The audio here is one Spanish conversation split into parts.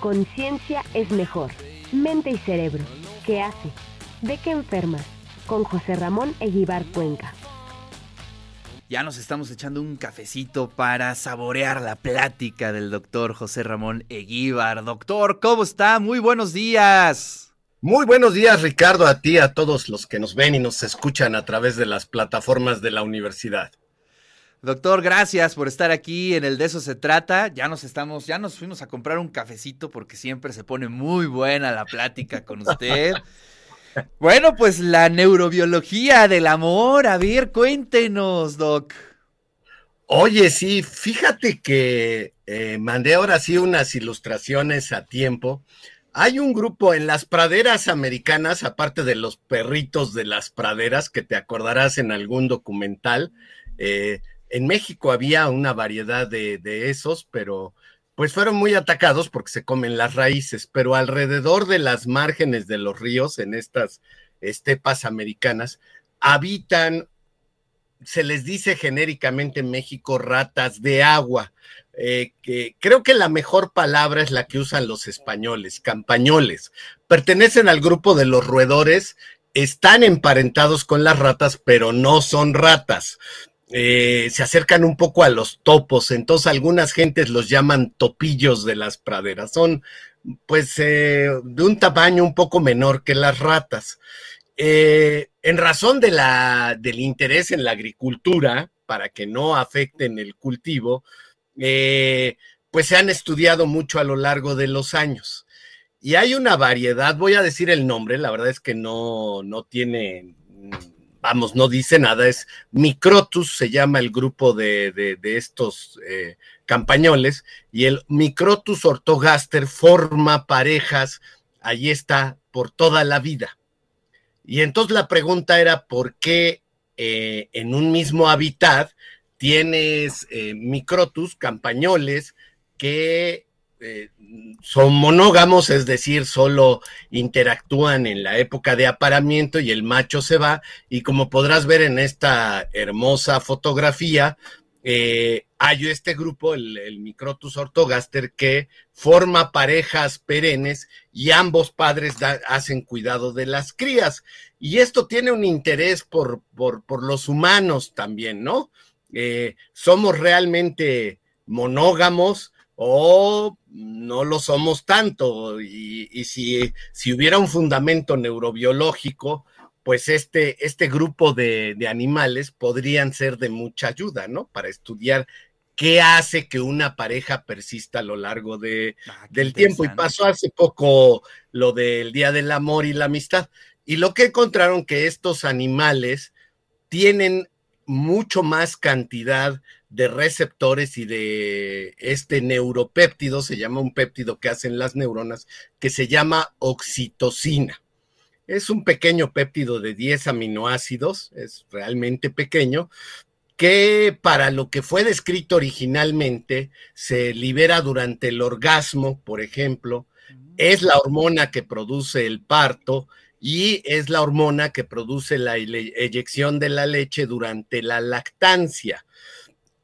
Conciencia es mejor. Mente y cerebro. ¿Qué hace? ¿De qué enfermas? Con José Ramón Eguibar Cuenca. Ya nos estamos echando un cafecito para saborear la plática del doctor José Ramón Eguíbar. Doctor, ¿cómo está? Muy buenos días. Muy buenos días, Ricardo, a ti, a todos los que nos ven y nos escuchan a través de las plataformas de la universidad. Doctor, gracias por estar aquí en el de eso se trata. Ya nos estamos, ya nos fuimos a comprar un cafecito porque siempre se pone muy buena la plática con usted. Bueno, pues la neurobiología del amor. A ver, cuéntenos, Doc. Oye, sí, fíjate que eh, mandé ahora sí unas ilustraciones a tiempo. Hay un grupo en las praderas americanas, aparte de los perritos de las praderas, que te acordarás en algún documental. Eh, en México había una variedad de, esos, pero pues fueron muy atacados porque se comen las raíces, pero alrededor de las márgenes de los ríos, en estas estepas americanas, habitan, se les dice genéricamente en México, ratas de agua, eh, que creo que la mejor palabra es la que usan los españoles, campañoles. Pertenecen al grupo de los roedores, están emparentados con las ratas, pero no son ratas. Eh, se acercan un poco a los topos, entonces algunas gentes los llaman topillos de las praderas, son pues eh, de un tamaño un poco menor que las ratas. Eh, en razón de la, del interés en la agricultura, para que no afecten el cultivo, pues se han estudiado mucho a lo largo de los años. Y hay una variedad, voy a decir el nombre, la verdad es que no, no tiene vamos, no dice nada, es Microtus, se llama el grupo de, estos eh, campañoles, y el Microtus ortogaster forma parejas, allí está, por toda la vida. Y entonces la pregunta era, ¿por qué eh, en un mismo hábitat tienes eh, Microtus, campañoles, que eh, son monógamos, es decir, solo interactúan en la época de aparamiento y el macho se va. Y como podrás ver en esta hermosa fotografía, eh, hay este grupo, el, Microtus ortogaster, que forma parejas perennes y ambos padres hacen cuidado de las crías. Y esto tiene un interés por, por, los humanos también, ¿no? Eh, somos realmente monógamos o no lo somos tanto. Y, si, si, hubiera un fundamento neurobiológico, pues este, este grupo de, animales podrían ser de mucha ayuda, ¿no? Para estudiar qué hace que una pareja persista a lo largo de, ah, del tiempo. Y pasó hace poco lo del Día del Amor y la Amistad. Y lo que encontraron que estos animales tienen mucho más cantidad de receptores y de este neuropéptido, se llama un péptido que hacen las neuronas, que se llama oxitocina. Es un pequeño péptido de 10 aminoácidos, es realmente pequeño, que para lo que fue descrito originalmente se libera durante el orgasmo, por ejemplo, es la hormona que produce el parto y es la hormona que produce la eyección de la leche durante la lactancia.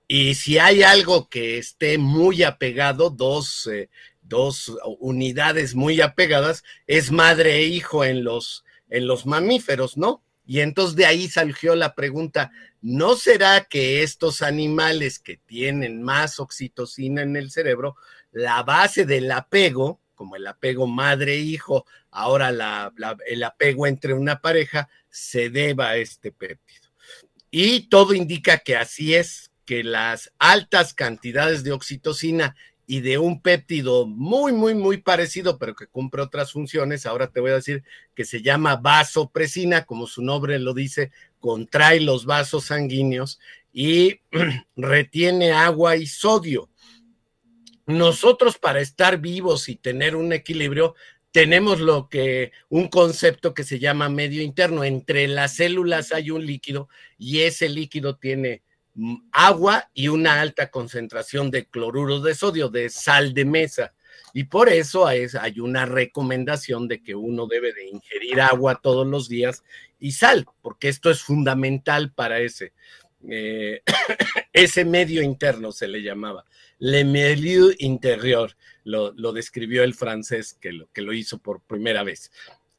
Y si hay algo que esté muy apegado, dos, eh, dos unidades muy apegadas, es madre e hijo en los, en los mamíferos, ¿no? Y entonces de ahí surgió la pregunta, ¿no será que estos animales que tienen más oxitocina en el cerebro, la base del apego, como el apego madre-hijo, ahora el apego entre una pareja, se deba a este péptido? Y todo indica que así es, que las altas cantidades de oxitocina y de un péptido muy, muy, muy parecido, pero que cumple otras funciones, ahora te voy a decir que se llama vasopresina, como su nombre lo dice, contrae los vasos sanguíneos y retiene agua y sodio. Nosotros para estar vivos y tener un equilibrio, tenemos lo que un concepto que se llama medio interno. Entre las células hay un líquido y ese líquido tiene agua y una alta concentración de cloruro de sodio, de sal de mesa. Y por eso hay una recomendación de que uno debe de ingerir agua todos los días y sal, porque esto es fundamental para ese. eh, ese medio interno se le llamaba, le milieu interior, lo, describió el francés que lo, que lo hizo por primera vez.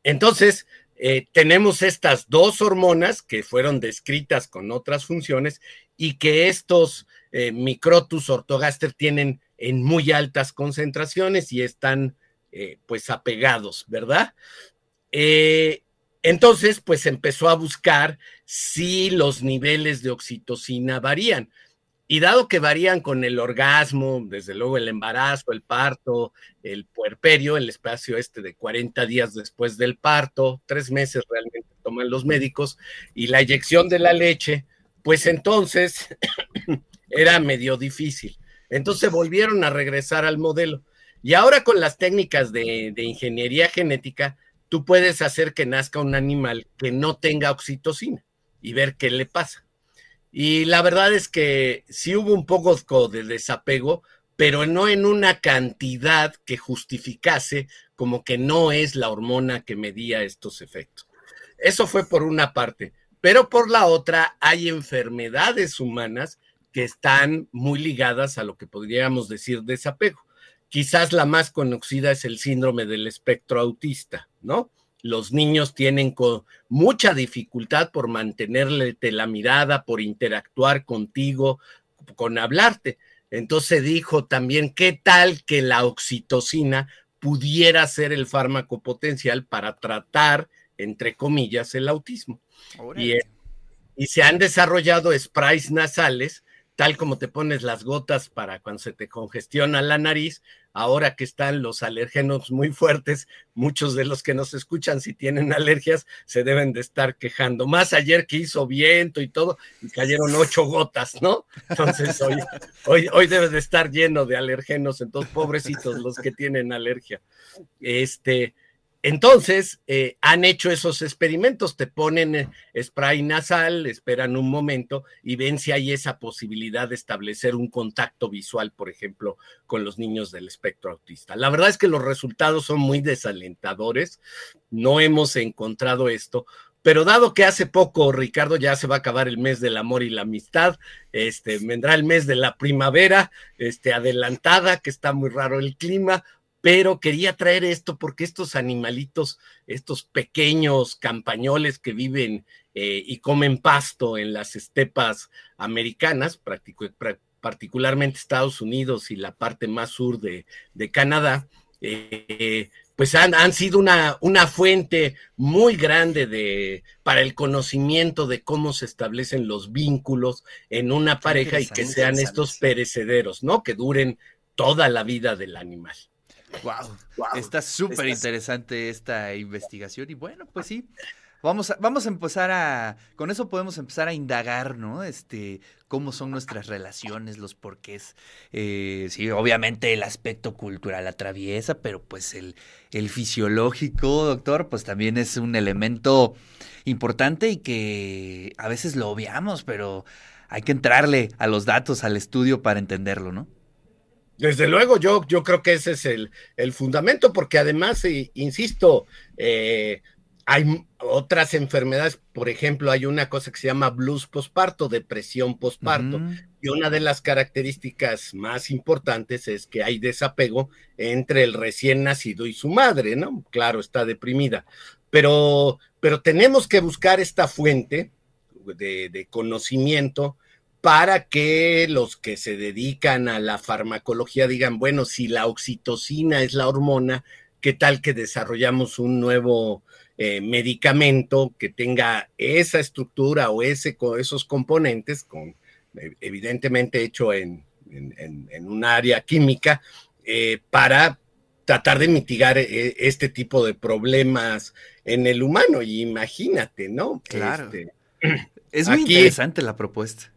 Entonces, eh, tenemos estas dos hormonas que fueron descritas con otras funciones y que estos eh, microtus ortogaster tienen en muy altas concentraciones y están eh, pues apegados, ¿verdad? entonces, pues empezó a buscar si los niveles de oxitocina varían. Y dado que varían con el orgasmo, desde luego el embarazo, el parto, el puerperio, el espacio este de 40 días después del parto, tres meses realmente toman los médicos, y la inyección de la leche, pues entonces era medio difícil. Entonces volvieron a regresar al modelo. Y ahora con las técnicas de, ingeniería genética, tú puedes hacer que nazca un animal que no tenga oxitocina y ver qué le pasa. Y la verdad es que sí hubo un poco de desapego, pero no en una cantidad que justificase como que no es la hormona que medía estos efectos. Eso fue por una parte, pero por la otra hay enfermedades humanas que están muy ligadas a lo que podríamos decir desapego. Quizás la más conocida es el síndrome del espectro autista, ¿no? los niños tienen mucha dificultad por mantenerle la mirada, por interactuar contigo, con hablarte. Entonces dijo también, ¿qué tal que la oxitocina pudiera ser el fármaco potencial para tratar, entre comillas, el autismo? Y, y, se han desarrollado sprays nasales, tal como te pones las gotas para cuando se te congestiona la nariz, ahora que están los alérgenos muy fuertes, muchos de los que nos escuchan, si tienen alergias, se deben de estar quejando. Más ayer que hizo viento y todo, y cayeron ocho gotas, ¿no? Entonces hoy, hoy, hoy debe de estar lleno de alérgenos, entonces pobrecitos los que tienen alergia. Este, entonces, eh, han hecho esos experimentos, te ponen eh, spray nasal, esperan un momento y ven si hay esa posibilidad de establecer un contacto visual, por ejemplo, con los niños del espectro autista. La verdad es que los resultados son muy desalentadores, no hemos encontrado esto, pero dado que hace poco, Ricardo, ya se va a acabar el mes del amor y la amistad, este, vendrá el mes de la primavera, este, adelantada, que está muy raro el clima, pero quería traer esto porque estos animalitos, estos pequeños campañoles que viven eh, y comen pasto en las estepas americanas, particularmente Estados Unidos y la parte más sur de, Canadá, eh, pues han, han sido una, una, fuente muy grande de, para el conocimiento de cómo se establecen los vínculos en una pareja y que sean estos perecederos, ¿no? Que duren toda la vida del animal. Wow, está súper interesante esta investigación y bueno, pues sí. Vamos a, vamos a empezar a, con eso podemos empezar a indagar, ¿no? Este, cómo son nuestras relaciones, los porqués. Eh, sí, obviamente el aspecto cultural atraviesa, pero pues el, el fisiológico, doctor, pues también es un elemento importante y que a veces lo obviamos, pero hay que entrarle a los datos, al estudio para entenderlo, ¿no? Desde luego, yo, yo creo que ese es el, fundamento, porque además, insisto, eh, hay otras enfermedades, por ejemplo, hay una cosa que se llama blues posparto, depresión posparto, y una de las características más importantes es que hay desapego entre el recién nacido y su madre, ¿no? Claro, está deprimida, pero, pero tenemos que buscar esta fuente de, de conocimiento para que los que se dedican a la farmacología digan, bueno, si la oxitocina es la hormona, ¿qué tal que desarrollamos un nuevo eh, medicamento que tenga esa estructura o ese, esos componentes, con, eh, evidentemente hecho en, un área química, eh, para tratar de mitigar este tipo de problemas en el humano? Y imagínate, ¿no? Claro. Este, es muy interesante la propuesta.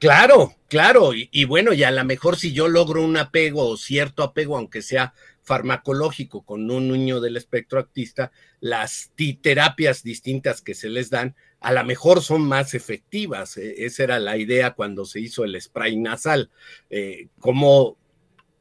Claro, claro, y, bueno, y a lo mejor si yo logro un apego o cierto apego, aunque sea farmacológico con un niño del espectro autista, las terapias distintas que se les dan, a lo mejor son más efectivas. E, esa era la idea cuando se hizo el spray nasal, eh, cómo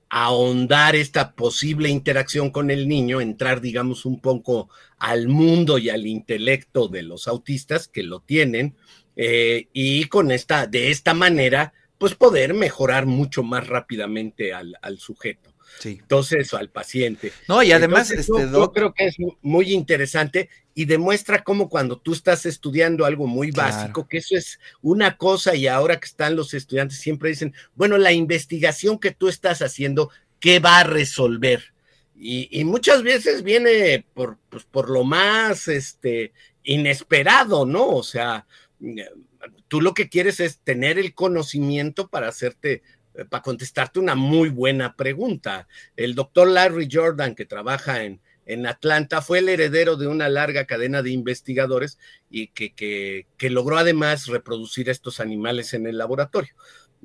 ahondar esta posible interacción con el niño, entrar, digamos, un poco al mundo y al intelecto de los autistas que lo tienen, eh, y con esta, de esta manera, pues poder mejorar mucho más rápidamente al, sujeto. Sí. Entonces, al paciente. No, y además, este, yo, creo que es muy interesante y demuestra cómo cuando tú estás estudiando algo muy básico, que eso es una cosa y ahora que están los estudiantes siempre dicen, bueno, la investigación que tú estás haciendo, ¿qué va a resolver? Y, muchas veces viene por, pues, por lo más este, inesperado, ¿no? O sea, tú lo que quieres es tener el conocimiento para hacerte, eh, para contestarte una muy buena pregunta. El doctor Larry Jordan, que trabaja en, en Atlanta, fue el heredero de una larga cadena de investigadores y que, que, logró además reproducir estos animales en el laboratorio.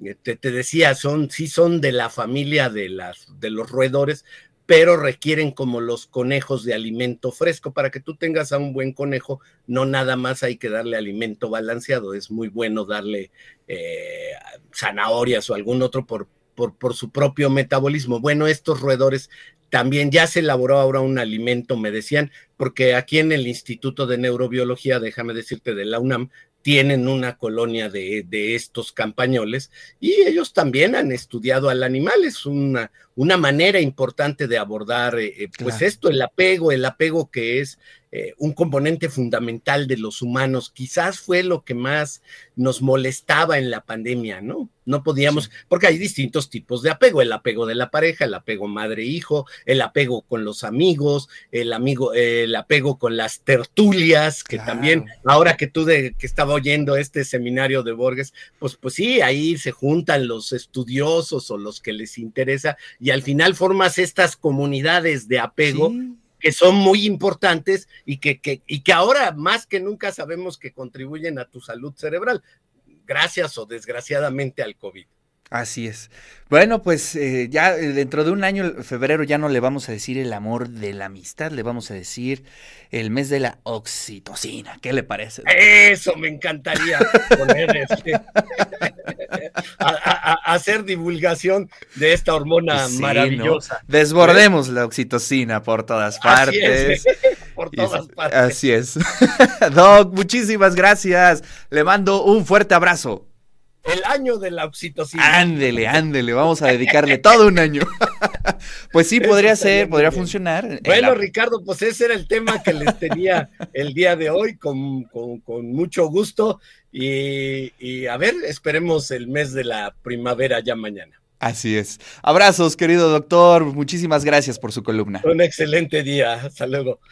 Eh, te, te, decía, son, sí son de la familia de, las, de los roedores, pero requieren como los conejos de alimento fresco. Para que tú tengas a un buen conejo, no nada más hay que darle alimento balanceado, es muy bueno darle eh, zanahorias o algún otro por, por, por, su propio metabolismo. Bueno, estos roedores también ya se elaboró ahora un alimento, me decían, porque aquí en el Instituto de Neurobiología, déjame decirte, de la UNAM, tienen una colonia de, de, estos campañoles y ellos también han estudiado al animal. Es una, una manera importante de abordar, eh, eh, pues esto, el apego, el apego que es eh, un componente fundamental de los humanos. Quizás fue lo que más nos molestaba en la pandemia, ¿no? No podíamos, porque hay distintos tipos de apego, el apego de la pareja, el apego madre-hijo, el apego con los amigos, el amigo, el apego con las tertulias, que también, ahora que tú de, que estaba oyendo este seminario de Borges, pues, pues sí, ahí se juntan los estudiosos o los que les interesa, y al final formas estas comunidades de apego que son muy importantes y que, y que ahora más que nunca sabemos que contribuyen a tu salud cerebral, gracias o desgraciadamente al COVID. Así es. Bueno, pues eh, ya eh, dentro de un año, febrero, ya no le vamos a decir el amor de la amistad, le vamos a decir el mes de la oxitocina. ¿Qué le parece? Eso me encantaría poner este, hacer divulgación de esta hormona maravillosa. Desbordemos la oxitocina por todas partes. por todas partes. Así es. Doc, muchísimas gracias. Le mando un fuerte abrazo. El año de la oxitocina. Ándele, ándele, vamos a dedicarle todo un año. pues sí, podría ser, podría funcionar. Bueno, Ricardo, pues ese era el tema que les tenía el día de hoy, con, mucho gusto. Y, a ver, esperemos el mes de la primavera ya mañana. Así es. Abrazos, querido doctor. Muchísimas gracias por su columna. Un excelente día. Hasta luego.